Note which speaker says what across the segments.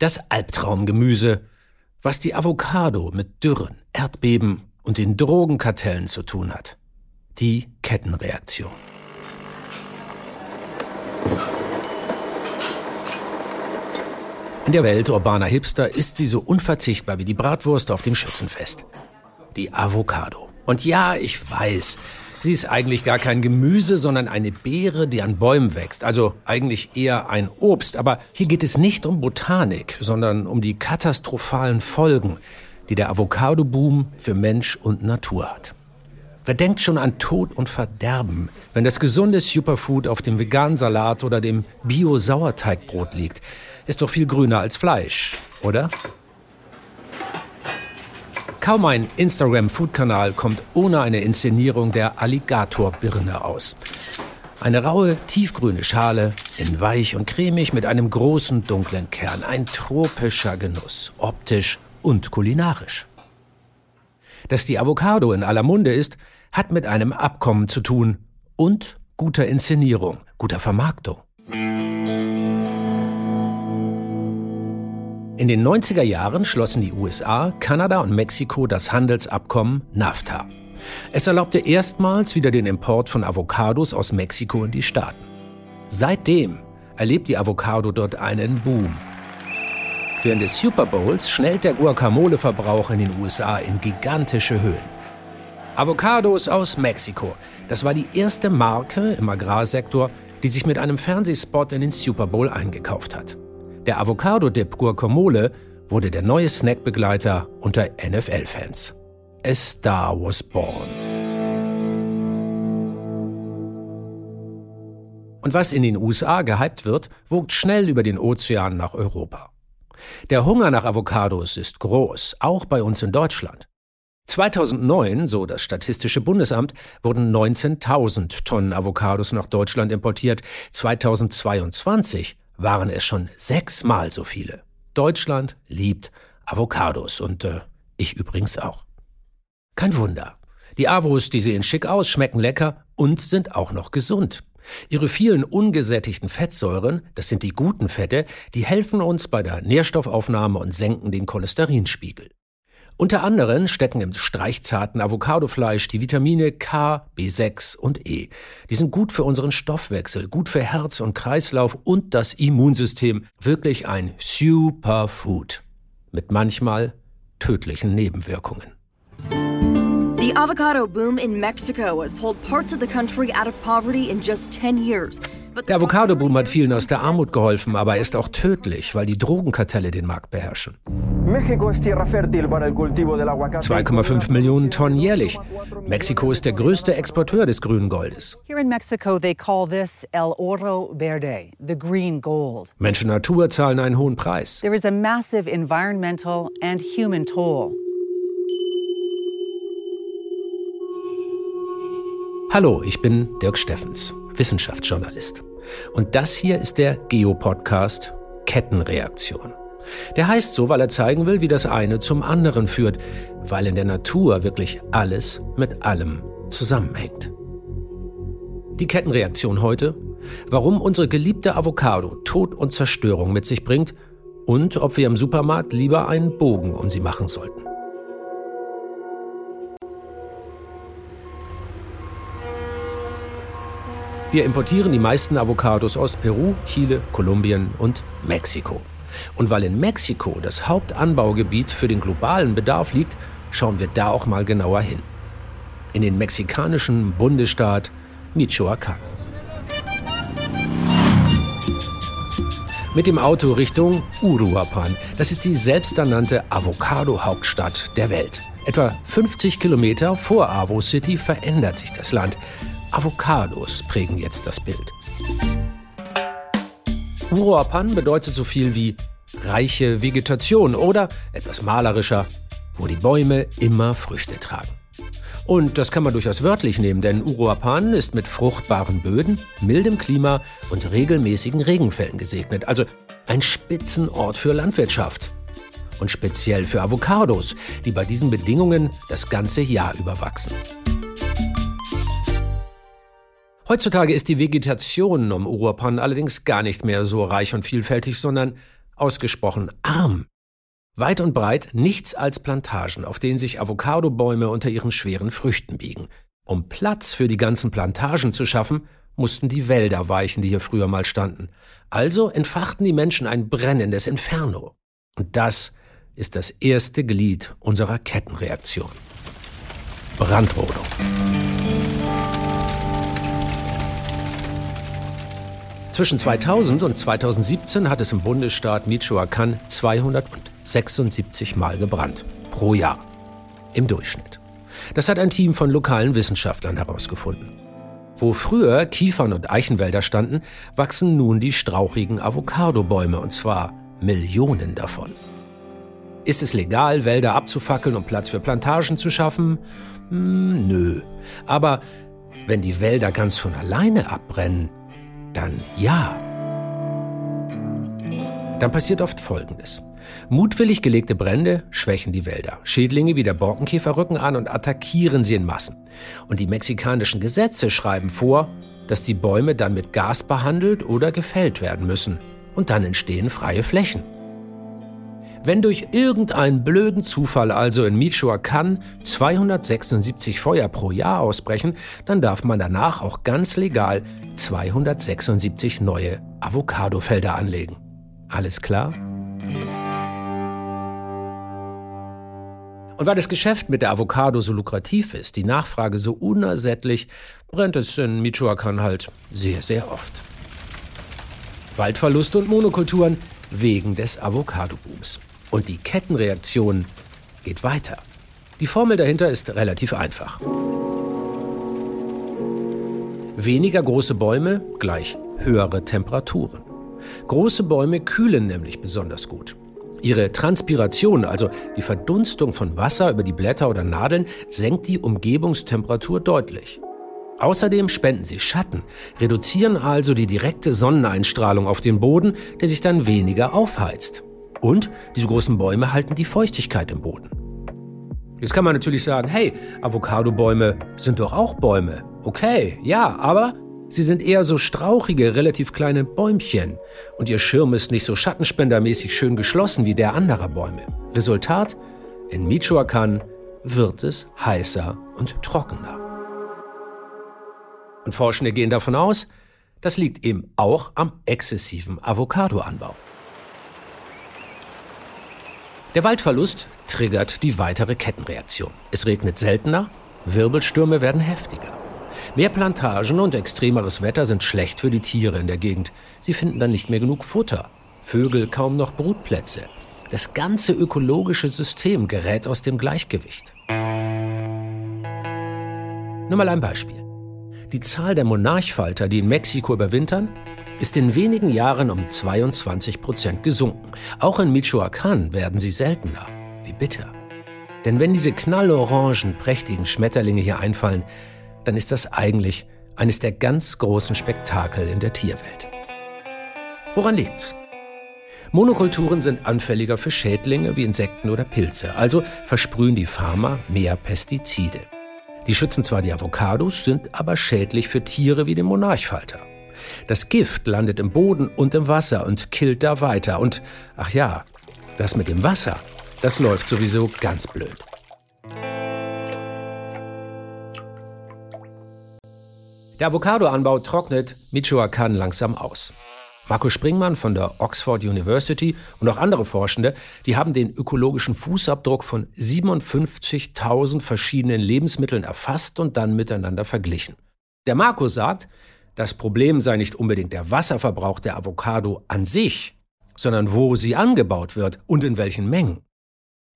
Speaker 1: Das Albtraumgemüse, was die Avocado mit Dürren, Erdbeben und den Drogenkartellen zu tun hat. Die Kettenreaktion. In der Welt urbaner Hipster ist sie so unverzichtbar wie die Bratwurst auf dem Schützenfest. Die Avocado. Und ja, ich weiß, sie ist eigentlich gar kein Gemüse, sondern eine Beere, die an Bäumen wächst. Also eigentlich eher ein Obst. Aber hier geht es nicht um Botanik, sondern um die katastrophalen Folgen, die der Avocado-Boom für Mensch und Natur hat. Wer denkt schon an Tod und Verderben, wenn das gesunde Superfood auf dem veganen Salat oder dem Bio-Sauerteigbrot liegt? Ist doch viel grüner als Fleisch, oder? Kaum ein Instagram-Food-Kanal kommt ohne eine Inszenierung der Alligatorbirne aus. Eine raue, tiefgrüne Schale, in weich und cremig mit einem großen, dunklen Kern. Ein tropischer Genuss, optisch und kulinarisch. Dass die Avocado in aller Munde ist, hat mit einem Abkommen zu tun und guter Inszenierung, guter Vermarktung. In den 90er Jahren schlossen die USA, Kanada und Mexiko das Handelsabkommen NAFTA. Es erlaubte erstmals wieder den Import von Avocados aus Mexiko in die Staaten. Seitdem erlebt die Avocado dort einen Boom. Während des Super Bowls schnellt der Guacamole-Verbrauch in den USA in gigantische Höhen. Avocados aus Mexiko. Das war die erste Marke im Agrarsektor, die sich mit einem Fernsehspot in den Super Bowl eingekauft hat. Der Avocado-Dip Guacamole wurde der neue Snackbegleiter unter NFL-Fans. A Star was born. Und was in den USA gehypt wird, wogt schnell über den Ozean nach Europa. Der Hunger nach Avocados ist groß, auch bei uns in Deutschland. 2009, so das Statistische Bundesamt, wurden 19.000 Tonnen Avocados nach Deutschland importiert. 2022 waren es schon sechsmal so viele. Deutschland liebt Avocados und äh, ich übrigens auch. Kein Wunder. Die Avos, die sehen schick aus, schmecken lecker und sind auch noch gesund. Ihre vielen ungesättigten Fettsäuren, das sind die guten Fette, die helfen uns bei der Nährstoffaufnahme und senken den Cholesterinspiegel. Unter anderem stecken im streichzarten Avocadofleisch die Vitamine K, B6 und E. Die sind gut für unseren Stoffwechsel, gut für Herz und Kreislauf und das Immunsystem. Wirklich ein Superfood. Mit manchmal tödlichen Nebenwirkungen.
Speaker 2: The avocado boom in Mexico has pulled parts of the country out of poverty in just 10 years.
Speaker 1: Der Avocado-Boom hat vielen aus der Armut geholfen, aber er ist auch tödlich, weil die Drogenkartelle den Markt beherrschen. 2,5 Millionen Tonnen jährlich. Mexiko ist der größte Exporteur des grünen Goldes. Mensch und Natur zahlen einen hohen Preis.
Speaker 3: There is a massive environmental and human toll.
Speaker 1: Hallo, ich bin Dirk Steffens, Wissenschaftsjournalist. Und das hier ist der Geopodcast Kettenreaktion. Der heißt so, weil er zeigen will, wie das eine zum anderen führt, weil in der Natur wirklich alles mit allem zusammenhängt. Die Kettenreaktion heute, warum unsere geliebte Avocado Tod und Zerstörung mit sich bringt und ob wir im Supermarkt lieber einen Bogen um sie machen sollten. Wir importieren die meisten Avocados aus Peru, Chile, Kolumbien und Mexiko. Und weil in Mexiko das Hauptanbaugebiet für den globalen Bedarf liegt, schauen wir da auch mal genauer hin. In den mexikanischen Bundesstaat Michoacán. Mit dem Auto Richtung Uruapan. Das ist die selbsternannte Avocado-Hauptstadt der Welt. Etwa 50 Kilometer vor Avo City verändert sich das Land. Avocados prägen jetzt das Bild. Uruapan bedeutet so viel wie reiche Vegetation oder etwas malerischer, wo die Bäume immer Früchte tragen. Und das kann man durchaus wörtlich nehmen, denn Uruapan ist mit fruchtbaren Böden, mildem Klima und regelmäßigen Regenfällen gesegnet. Also ein Spitzenort für Landwirtschaft. Und speziell für Avocados, die bei diesen Bedingungen das ganze Jahr über wachsen. Heutzutage ist die Vegetation um Uruapan allerdings gar nicht mehr so reich und vielfältig, sondern ausgesprochen arm. Weit und breit nichts als Plantagen, auf denen sich Avocadobäume unter ihren schweren Früchten biegen. Um Platz für die ganzen Plantagen zu schaffen, mussten die Wälder weichen, die hier früher mal standen. Also entfachten die Menschen ein brennendes Inferno. Und das ist das erste Glied unserer Kettenreaktion. Brandrodung. Zwischen 2000 und 2017 hat es im Bundesstaat Michoacán 276 Mal gebrannt. Pro Jahr. Im Durchschnitt. Das hat ein Team von lokalen Wissenschaftlern herausgefunden. Wo früher Kiefern und Eichenwälder standen, wachsen nun die strauchigen Avocadobäume, und zwar Millionen davon. Ist es legal, Wälder abzufackeln, um Platz für Plantagen zu schaffen? Hm, nö. Aber wenn die Wälder ganz von alleine abbrennen, dann ja. Dann passiert oft Folgendes. Mutwillig gelegte Brände schwächen die Wälder. Schädlinge wie der Borkenkäfer rücken an und attackieren sie in Massen. Und die mexikanischen Gesetze schreiben vor, dass die Bäume dann mit Gas behandelt oder gefällt werden müssen. Und dann entstehen freie Flächen. Wenn durch irgendeinen blöden Zufall also in Michoacán 276 Feuer pro Jahr ausbrechen, dann darf man danach auch ganz legal 276 neue Avocadofelder anlegen. Alles klar? Und weil das Geschäft mit der Avocado so lukrativ ist, die Nachfrage so unersättlich, brennt es in Michoacán halt sehr, sehr oft. Waldverluste und Monokulturen wegen des Avocado-Booms. Und die Kettenreaktion geht weiter. Die Formel dahinter ist relativ einfach. Weniger große Bäume gleich höhere Temperaturen. Große Bäume kühlen nämlich besonders gut. Ihre Transpiration, also die Verdunstung von Wasser über die Blätter oder Nadeln, senkt die Umgebungstemperatur deutlich. Außerdem spenden sie Schatten, reduzieren also die direkte Sonneneinstrahlung auf den Boden, der sich dann weniger aufheizt. Und diese großen Bäume halten die Feuchtigkeit im Boden. Jetzt kann man natürlich sagen, hey, Avocadobäume sind doch auch Bäume. Okay, ja, aber sie sind eher so strauchige, relativ kleine Bäumchen. Und ihr Schirm ist nicht so schattenspendermäßig schön geschlossen wie der anderer Bäume. Resultat? In Michoacán wird es heißer und trockener. Und Forschende gehen davon aus, das liegt eben auch am exzessiven Avocadoanbau. Der Waldverlust triggert die weitere Kettenreaktion. Es regnet seltener, Wirbelstürme werden heftiger. Mehr Plantagen und extremeres Wetter sind schlecht für die Tiere in der Gegend. Sie finden dann nicht mehr genug Futter. Vögel kaum noch Brutplätze. Das ganze ökologische System gerät aus dem Gleichgewicht. Nur mal ein Beispiel. Die Zahl der Monarchfalter, die in Mexiko überwintern, ist in wenigen Jahren um 22 Prozent gesunken. Auch in Michoacán werden sie seltener. Wie bitter. Denn wenn diese knallorangen, prächtigen Schmetterlinge hier einfallen, dann ist das eigentlich eines der ganz großen Spektakel in der Tierwelt. Woran liegt's? Monokulturen sind anfälliger für Schädlinge wie Insekten oder Pilze, also versprühen die Farmer mehr Pestizide. Die schützen zwar die Avocados, sind aber schädlich für Tiere wie den Monarchfalter. Das Gift landet im Boden und im Wasser und killt da weiter. Und ach ja, das mit dem Wasser, das läuft sowieso ganz blöd. Der Avocadoanbau trocknet Michoacán langsam aus. Marco Springmann von der Oxford University und auch andere Forschende, die haben den ökologischen Fußabdruck von 57.000 verschiedenen Lebensmitteln erfasst und dann miteinander verglichen. Der Marco sagt, das Problem sei nicht unbedingt der Wasserverbrauch der Avocado an sich, sondern wo sie angebaut wird und in welchen Mengen.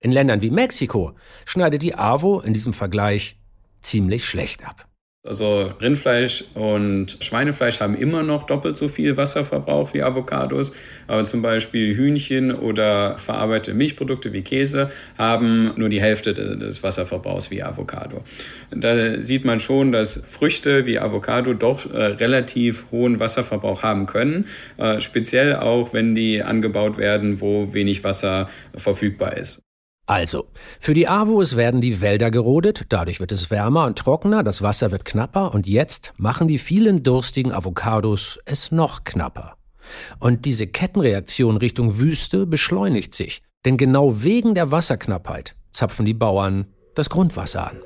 Speaker 1: In Ländern wie Mexiko schneidet die AVO in diesem Vergleich ziemlich schlecht ab.
Speaker 4: Also Rindfleisch und Schweinefleisch haben immer noch doppelt so viel Wasserverbrauch wie Avocados, aber zum Beispiel Hühnchen oder verarbeitete Milchprodukte wie Käse haben nur die Hälfte des Wasserverbrauchs wie Avocado. Da sieht man schon, dass Früchte wie Avocado doch äh, relativ hohen Wasserverbrauch haben können, äh, speziell auch wenn die angebaut werden, wo wenig Wasser verfügbar ist.
Speaker 1: Also, für die Avos werden die Wälder gerodet, dadurch wird es wärmer und trockener, das Wasser wird knapper und jetzt machen die vielen durstigen Avocados es noch knapper. Und diese Kettenreaktion Richtung Wüste beschleunigt sich. Denn genau wegen der Wasserknappheit zapfen die Bauern das Grundwasser an.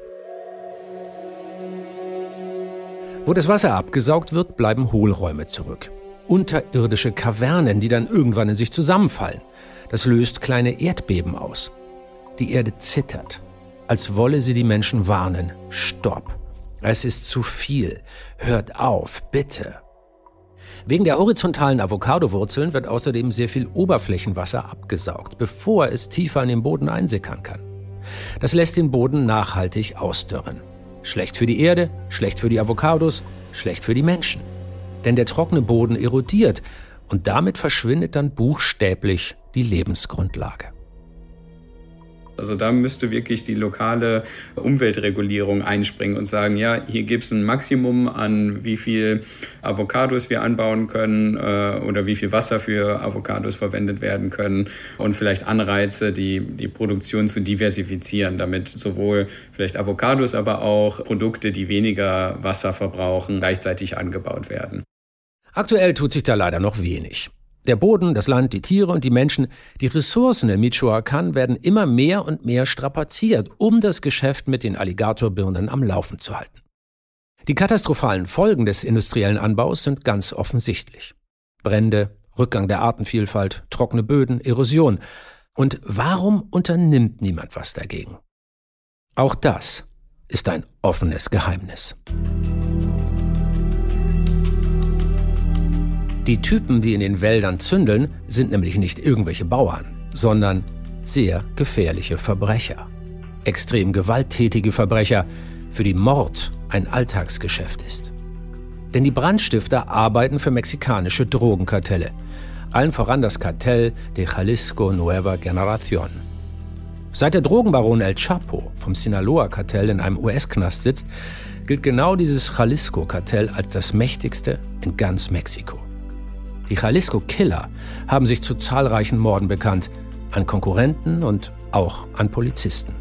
Speaker 1: Wo das Wasser abgesaugt wird, bleiben Hohlräume zurück. Unterirdische Kavernen, die dann irgendwann in sich zusammenfallen. Das löst kleine Erdbeben aus. Die Erde zittert, als wolle sie die Menschen warnen. Stopp. Es ist zu viel. Hört auf, bitte. Wegen der horizontalen Avocadowurzeln wird außerdem sehr viel Oberflächenwasser abgesaugt, bevor es tiefer in den Boden einsickern kann. Das lässt den Boden nachhaltig ausdörren. Schlecht für die Erde, schlecht für die Avocados, schlecht für die Menschen. Denn der trockene Boden erodiert und damit verschwindet dann buchstäblich die Lebensgrundlage.
Speaker 4: Also da müsste wirklich die lokale Umweltregulierung einspringen und sagen, ja, hier gibt es ein Maximum an wie viel Avocados wir anbauen können äh, oder wie viel Wasser für Avocados verwendet werden können und vielleicht Anreize, die, die Produktion zu diversifizieren, damit sowohl vielleicht Avocados, aber auch Produkte, die weniger Wasser verbrauchen, gleichzeitig angebaut werden.
Speaker 1: Aktuell tut sich da leider noch wenig. Der Boden, das Land, die Tiere und die Menschen, die Ressourcen in Michoacán werden immer mehr und mehr strapaziert, um das Geschäft mit den Alligatorbirnen am Laufen zu halten. Die katastrophalen Folgen des industriellen Anbaus sind ganz offensichtlich. Brände, Rückgang der Artenvielfalt, trockene Böden, Erosion. Und warum unternimmt niemand was dagegen? Auch das ist ein offenes Geheimnis. Die Typen, die in den Wäldern zündeln, sind nämlich nicht irgendwelche Bauern, sondern sehr gefährliche Verbrecher. Extrem gewalttätige Verbrecher, für die Mord ein Alltagsgeschäft ist. Denn die Brandstifter arbeiten für mexikanische Drogenkartelle, allen voran das Kartell de Jalisco Nueva Generación. Seit der Drogenbaron El Chapo vom Sinaloa-Kartell in einem US-Knast sitzt, gilt genau dieses Jalisco-Kartell als das mächtigste in ganz Mexiko. Die Jalisco Killer haben sich zu zahlreichen Morden bekannt, an Konkurrenten und auch an Polizisten.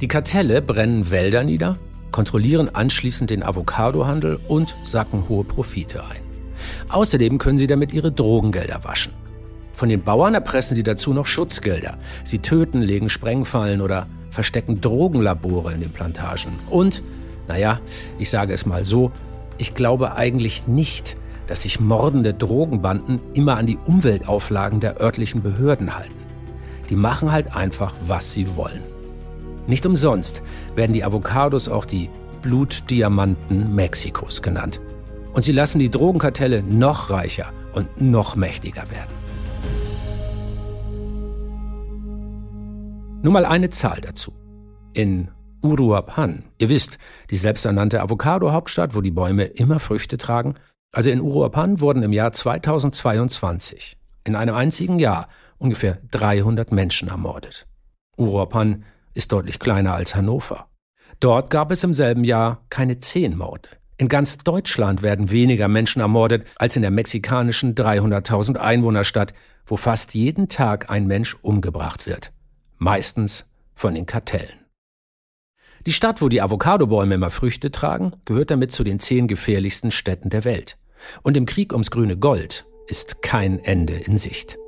Speaker 1: Die Kartelle brennen Wälder nieder, kontrollieren anschließend den Avocadohandel und sacken hohe Profite ein. Außerdem können sie damit ihre Drogengelder waschen. Von den Bauern erpressen sie dazu noch Schutzgelder. Sie töten, legen Sprengfallen oder verstecken Drogenlabore in den Plantagen. Und, naja, ich sage es mal so, ich glaube eigentlich nicht, dass sich mordende Drogenbanden immer an die Umweltauflagen der örtlichen Behörden halten. Die machen halt einfach, was sie wollen. Nicht umsonst werden die Avocados auch die Blutdiamanten Mexikos genannt. Und sie lassen die Drogenkartelle noch reicher und noch mächtiger werden. Nur mal eine Zahl dazu. In Uruapan, ihr wisst, die selbsternannte Avocado-Hauptstadt, wo die Bäume immer Früchte tragen, also in Uruapan wurden im Jahr 2022 in einem einzigen Jahr ungefähr 300 Menschen ermordet. Uruapan ist deutlich kleiner als Hannover. Dort gab es im selben Jahr keine zehn Morde. In ganz Deutschland werden weniger Menschen ermordet als in der mexikanischen 300.000 Einwohnerstadt, wo fast jeden Tag ein Mensch umgebracht wird. Meistens von den Kartellen. Die Stadt, wo die Avocadobäume immer Früchte tragen, gehört damit zu den zehn gefährlichsten Städten der Welt. Und im Krieg ums grüne Gold ist kein Ende in Sicht.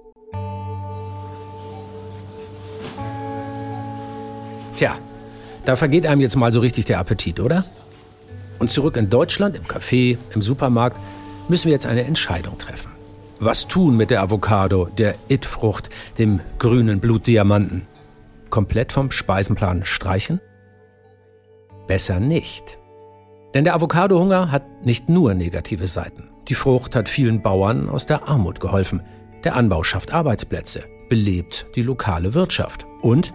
Speaker 1: Tja, da vergeht einem jetzt mal so richtig der Appetit, oder? Und zurück in Deutschland, im Café, im Supermarkt, müssen wir jetzt eine Entscheidung treffen. Was tun mit der Avocado, der It-Frucht, dem grünen Blutdiamanten? Komplett vom Speisenplan streichen? Besser nicht. Denn der Avocadohunger hat nicht nur negative Seiten. Die Frucht hat vielen Bauern aus der Armut geholfen. Der Anbau schafft Arbeitsplätze, belebt die lokale Wirtschaft. Und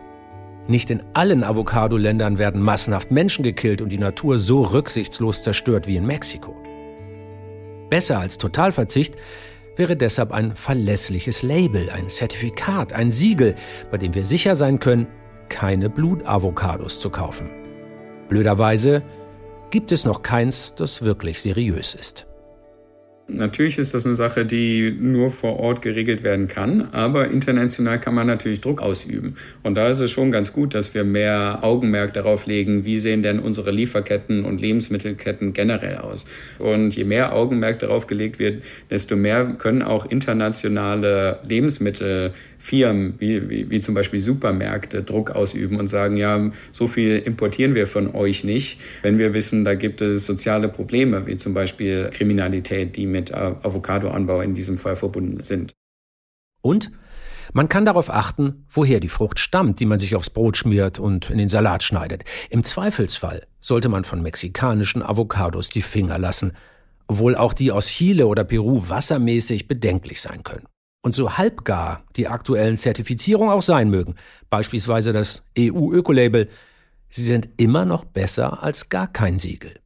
Speaker 1: nicht in allen Avocado-Ländern werden massenhaft Menschen gekillt und die Natur so rücksichtslos zerstört wie in Mexiko. Besser als Totalverzicht wäre deshalb ein verlässliches Label, ein Zertifikat, ein Siegel, bei dem wir sicher sein können, keine Blutavocados zu kaufen. Blöderweise gibt es noch keins, das wirklich seriös ist.
Speaker 4: Natürlich ist das eine Sache, die nur vor Ort geregelt werden kann, aber international kann man natürlich Druck ausüben. Und da ist es schon ganz gut, dass wir mehr Augenmerk darauf legen, wie sehen denn unsere Lieferketten und Lebensmittelketten generell aus. Und je mehr Augenmerk darauf gelegt wird, desto mehr können auch internationale Lebensmittelfirmen, wie, wie, wie zum Beispiel Supermärkte, Druck ausüben und sagen, ja, so viel importieren wir von euch nicht, wenn wir wissen, da gibt es soziale Probleme, wie zum Beispiel Kriminalität, die mit Avocadoanbau in diesem Fall verbunden sind.
Speaker 1: Und man kann darauf achten, woher die Frucht stammt, die man sich aufs Brot schmiert und in den Salat schneidet. Im Zweifelsfall sollte man von mexikanischen Avocados die Finger lassen, obwohl auch die aus Chile oder Peru wassermäßig bedenklich sein können. Und so halbgar die aktuellen Zertifizierungen auch sein mögen, beispielsweise das EU-Ökolabel, sie sind immer noch besser als gar kein Siegel.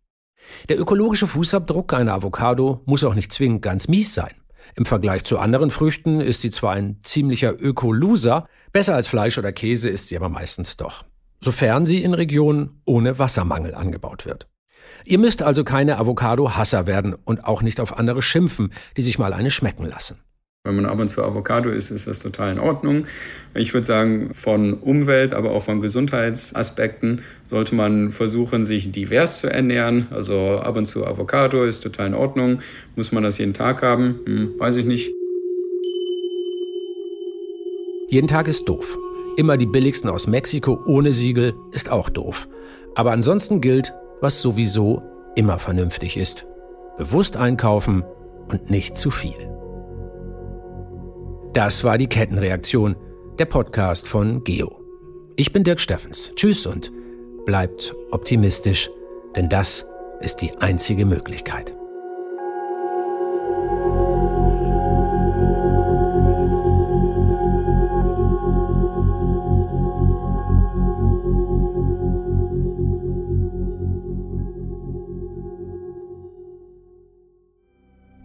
Speaker 1: Der ökologische Fußabdruck einer Avocado muss auch nicht zwingend ganz mies sein. Im Vergleich zu anderen Früchten ist sie zwar ein ziemlicher Ökoloser, besser als Fleisch oder Käse ist sie aber meistens doch. Sofern sie in Regionen ohne Wassermangel angebaut wird. Ihr müsst also keine Avocado-Hasser werden und auch nicht auf andere schimpfen, die sich mal eine schmecken lassen.
Speaker 4: Wenn man ab und zu Avocado isst, ist das total in Ordnung. Ich würde sagen, von Umwelt, aber auch von Gesundheitsaspekten sollte man versuchen, sich divers zu ernähren. Also ab und zu Avocado ist total in Ordnung. Muss man das jeden Tag haben? Hm, weiß ich nicht.
Speaker 1: Jeden Tag ist doof. Immer die billigsten aus Mexiko ohne Siegel ist auch doof. Aber ansonsten gilt, was sowieso immer vernünftig ist. Bewusst einkaufen und nicht zu viel. Das war die Kettenreaktion, der Podcast von Geo. Ich bin Dirk Steffens. Tschüss und bleibt optimistisch, denn das ist die einzige Möglichkeit.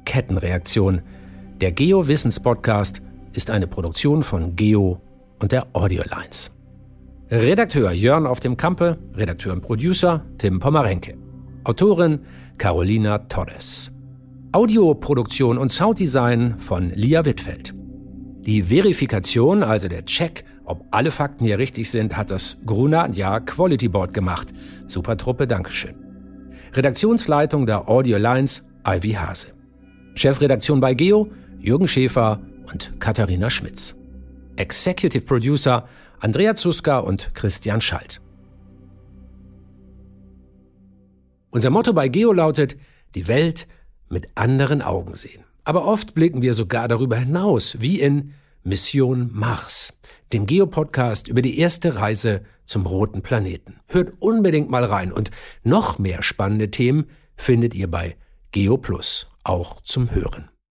Speaker 1: Kettenreaktion, der Geo-Wissens-Podcast ist eine Produktion von Geo und der Audiolines. Redakteur Jörn auf dem Kampe, Redakteur und Producer Tim Pomarenke. Autorin Carolina Torres. Audioproduktion und Sounddesign von Lia Wittfeld. Die Verifikation, also der Check, ob alle Fakten hier richtig sind, hat das Gruner Ja Quality Board gemacht. Super Truppe, Dankeschön. Redaktionsleitung der Audio Lines, Ivy Hase. Chefredaktion bei Geo, Jürgen Schäfer und Katharina Schmitz. Executive Producer Andrea Zuska und Christian Schalt. Unser Motto bei Geo lautet, die Welt mit anderen Augen sehen. Aber oft blicken wir sogar darüber hinaus, wie in Mission Mars, dem Geo-Podcast über die erste Reise zum roten Planeten. Hört unbedingt mal rein und noch mehr spannende Themen findet ihr bei Geo Plus, auch zum Hören.